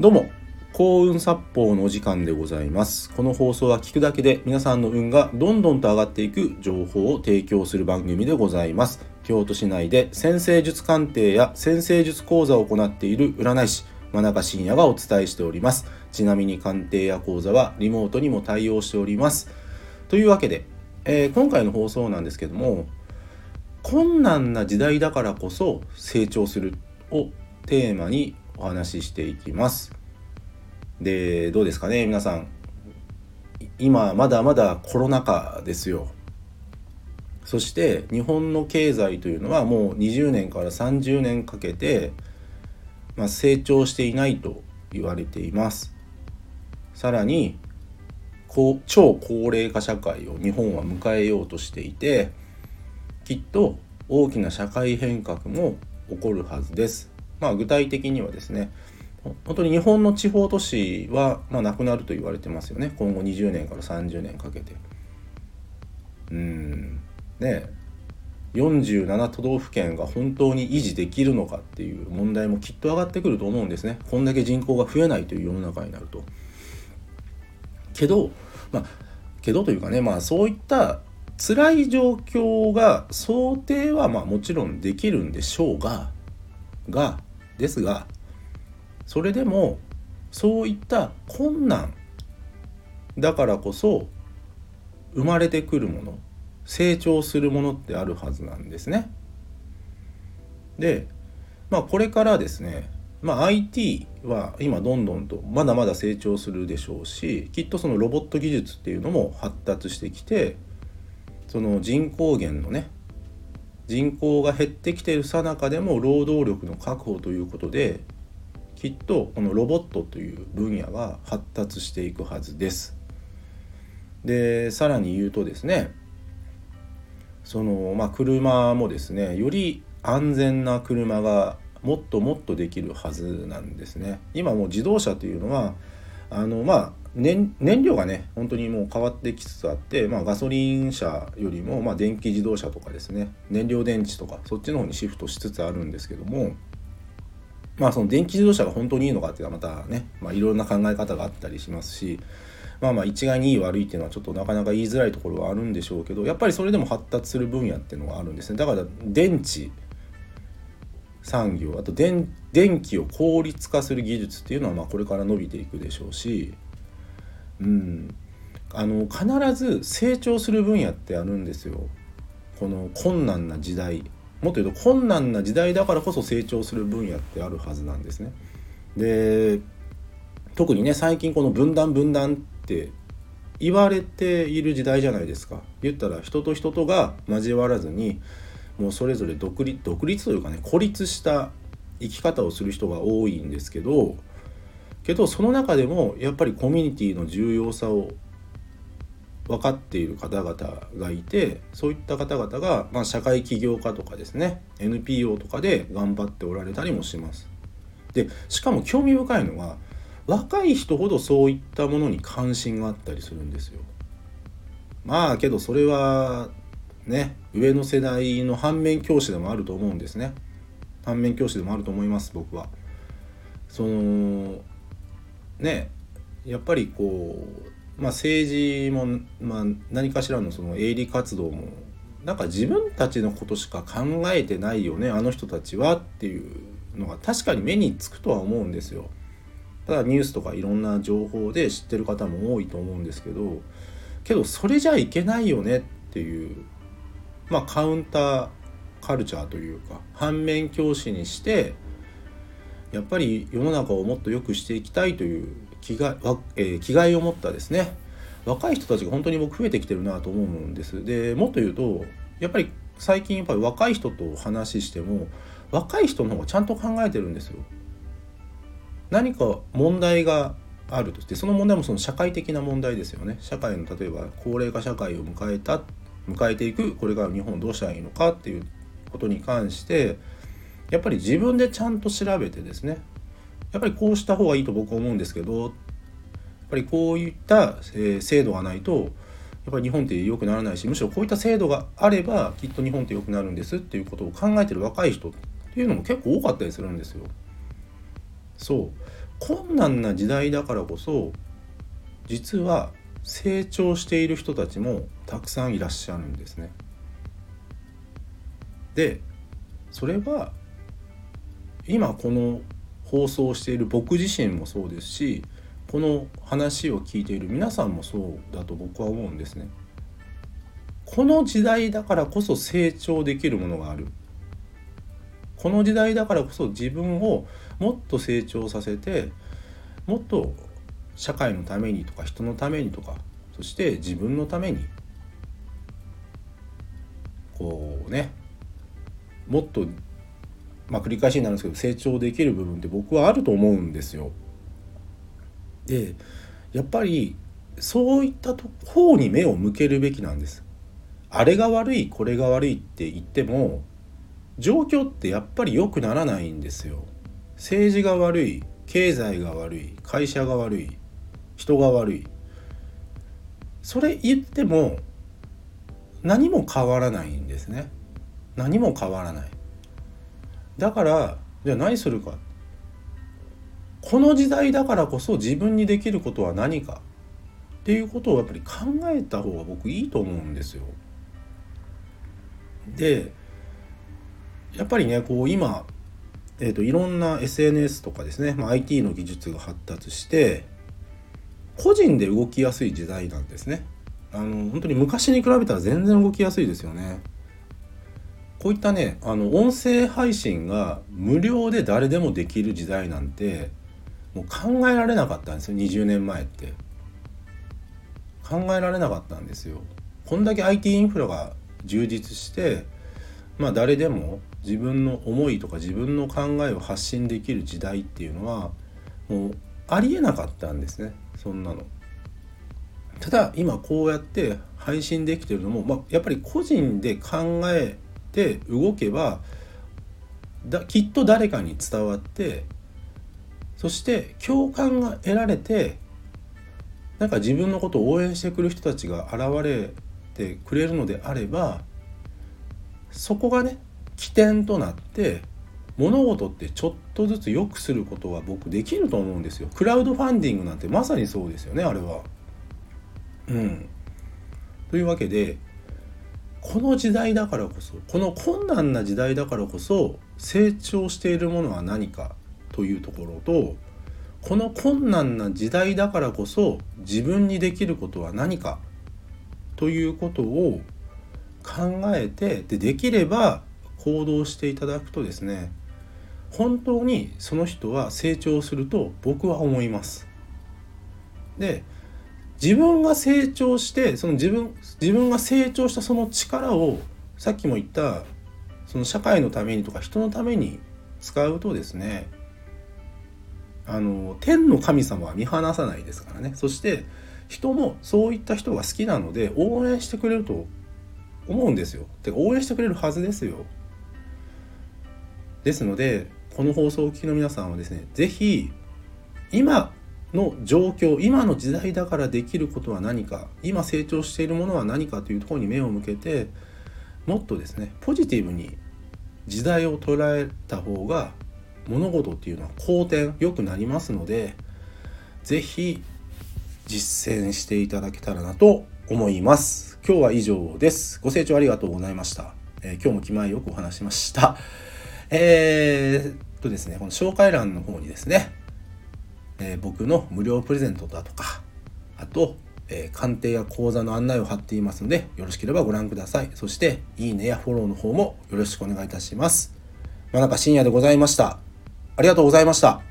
どうも幸運殺法のお時間でございます。この放送は聞くだけで皆さんの運がどんどんと上がっていく情報を提供する番組でございます。京都市内で先生術鑑定や先生術講座を行っている占い師真中信也がお伝えしております。ちなみに鑑定や講座はリモートにも対応しております。というわけで、えー、今回の放送なんですけども困難な時代だからこそ成長するをテーマにお話ししていきます。でどうですかね？皆さん今まだまだコロナ禍ですよ。そして日本の経済というのはもう20年から30年かけて、まあ、成長していないと言われています。さらに超高齢化社会を日本は迎えようとしていてきっと大きな社会変革も起こるはずです。まあ、具体的にはですね本当に日本の地方都市は、まあ、なくなると言われてますよね今後20年から30年かけて。うんね47都道府県が本当に維持できるのかっていう問題もきっと上がってくると思うんですねこんだけ人口が増えないという世の中になると。けどまあけどというかねまあそういった辛い状況が想定はまあもちろんできるんでしょうががですがそれでもそういった困難だからこそ生まれてくるもの成長するものってあるはずなんですね。でまあこれからですねまあ、IT は今どんどんとまだまだ成長するでしょうしきっとそのロボット技術っていうのも発達してきてその人口減のね人口が減ってきているさなかでも労働力の確保ということできっとこのロボットという分野が発達していくはずです。でさらに言うとですねそのまあ車もですねより安全な車がもっともっとできるはずなんですね。今もう自動車というのはあのまあ燃燃料がね本当にもう変わってきつつあって、まあ、ガソリン車よりも、まあ、電気自動車とかですね燃料電池とかそっちの方にシフトしつつあるんですけどもまあその電気自動車が本当にいいのかっていうのはまたね、まあ、いろんな考え方があったりしますしまあまあ一概にいい悪いっていうのはちょっとなかなか言いづらいところはあるんでしょうけどやっぱりそれでも発達する分野っていうのがあるんですね。だから電池産業あと電電気を効率化する技術っていうのはまあこれから伸びていくでしょうしうん、あの必ず成長する分野ってあるんですよ。この困難な時代。もっと言うと困難な時代だからこそ成長する分野ってあるはずなんですね。で特にね最近この分断分断って言われている時代じゃないですか。言ったら人と人とが交わらずにもうそれぞれ独立独立というかね孤立した生き方をする人が多いんですけどけどその中でもやっぱりコミュニティの重要さを分かっている方々がいてそういった方々が、まあ、社会起業家とかですね NPO とかで頑張っておられたりもします。でしかも興味深いのは若い人ほどそういったものに関心があったりするんですよ。まあけどそれはね上の世代の反面教師でもあると思うんですね。反面教師でもあると思います僕は。そのねやっぱりこう、まあ、政治も、まあ、何かしらのその営利活動もなんか自分たちのことしか考えてないよねあの人たちはっていうのが確かに目につくとは思うんですよ。ただニュースとかいろんな情報で知ってる方も多いと思うんですけどけどそれじゃいけないよねっていうまあカウンターカルチャーというか反面教師にしてやっぱり世の中をもっと良くしていきたいという気が、えー、気概を持ったですね。若い人たちが本当に僕増えてきてるなと思うんです。でもっと言うとやっぱり最近やっぱり若い人とお話しても若い人の方がちゃんと考えてるんですよ。何か問題があるとしてその問題もその社会的な問題ですよね。社会の例えば高齢化社会を迎えた迎えていくこれから日本どうしたらいいのかっていうことに関してやっぱり自分でちゃんと調べてですねやっぱりこうした方がいいと僕は思うんですけどやっぱりこういった、え制度がないとやっぱり日本って良くならないしむしろこういった制度があればきっと日本って良くなるんですっていうことを考えてる若い人っていうのも結構多かったりするんですよ。そう困難な時代だからこそ実は成長している人たちもたくさんいらっしゃるんですね。でそれは今この放送している僕自身もそうですしこの話を聞いている皆さんもそうだと僕は思うんですね。この時代だからこそ成長できるものがある。この時代だからこそ自分をもっと成長させてもっと社会のためにとか人のためにとかそして自分のためにこうねもっとまあ繰り返しになるんですけど成長できる部分って僕はあると思うんですよ。でやっぱりそういったと方に目を向けるべきなんです。あれが悪いこれが悪いって言っても状況ってやっぱり良くならないんですよ。政治が悪い経済が悪い会社が悪い人が悪いそれ言っても何も変わらないんですね何も変わらないだからじゃあ何するかこの時代だからこそ自分にできることは何かっていうことをやっぱり考えた方が僕いいと思うんですよ。でやっぱりねこう今、えーと、いろんな SNS とかですね、まあ、IT の技術が発達して個人で動きやすい時代なんですね。あの本当に昔に比べたら全然動きやすいですよね。こういったねあの音声配信が無料で誰でもできる時代なんてもう考えられなかったんですよ。20年前って。考えられなかったんですよ。こんだけ IT インフラが充実してまあ誰でも自分の思いとか自分の考えを発信できる時代っていうのはもうありえなかったんですね。そんなの。ただ今こうやって配信できてるのも、まあ、やっぱり個人で考えて動けばだきっと誰かに伝わってそして共感が得られてなんか自分のことを応援してくる人たちが現れてくれるのであればそこがね起点となって物事ってちょっとずつ良くすることは僕できると思うんですよ。クラウドファンディングなんてまさにそうですよねあれは。うん。というわけでこの時代だからこそこの困難な時代だからこそ成長しているものは何かというところとこの困難な時代だからこそ自分にできることは何かということを考えてでできれば行動していただくとですね本当にその人は成長すると僕は思います。で自分が成長してその自分自分が成長したその力をさっきも言ったその社会のためにとか人のために使うとですねあの天の神様は見放さないですからねそして人もそういった人が好きなので応援してくれると思うんですよ。で応援してくれるはずですよ。ですのでこの放送を聞きの皆さんはですね是非今の状況今の時代だからできることは何か今成長しているものは何かというところに目を向けてもっとですねポジティブに時代を捉えた方が物事っていうのは好転良くなりますので是非実践していただけたらなと思います。今日は以上です。ご清聴ありがとうございました、えー、今日も気前よくお話しました。えーとですね、この紹介欄の方にですね、えー、僕の無料プレゼントだとか、あと、えー、鑑定や講座の案内を貼っていますので、よろしければご覧ください。そして、いいねやフォローの方もよろしくお願いいたします。真中深夜でございました。ありがとうございました。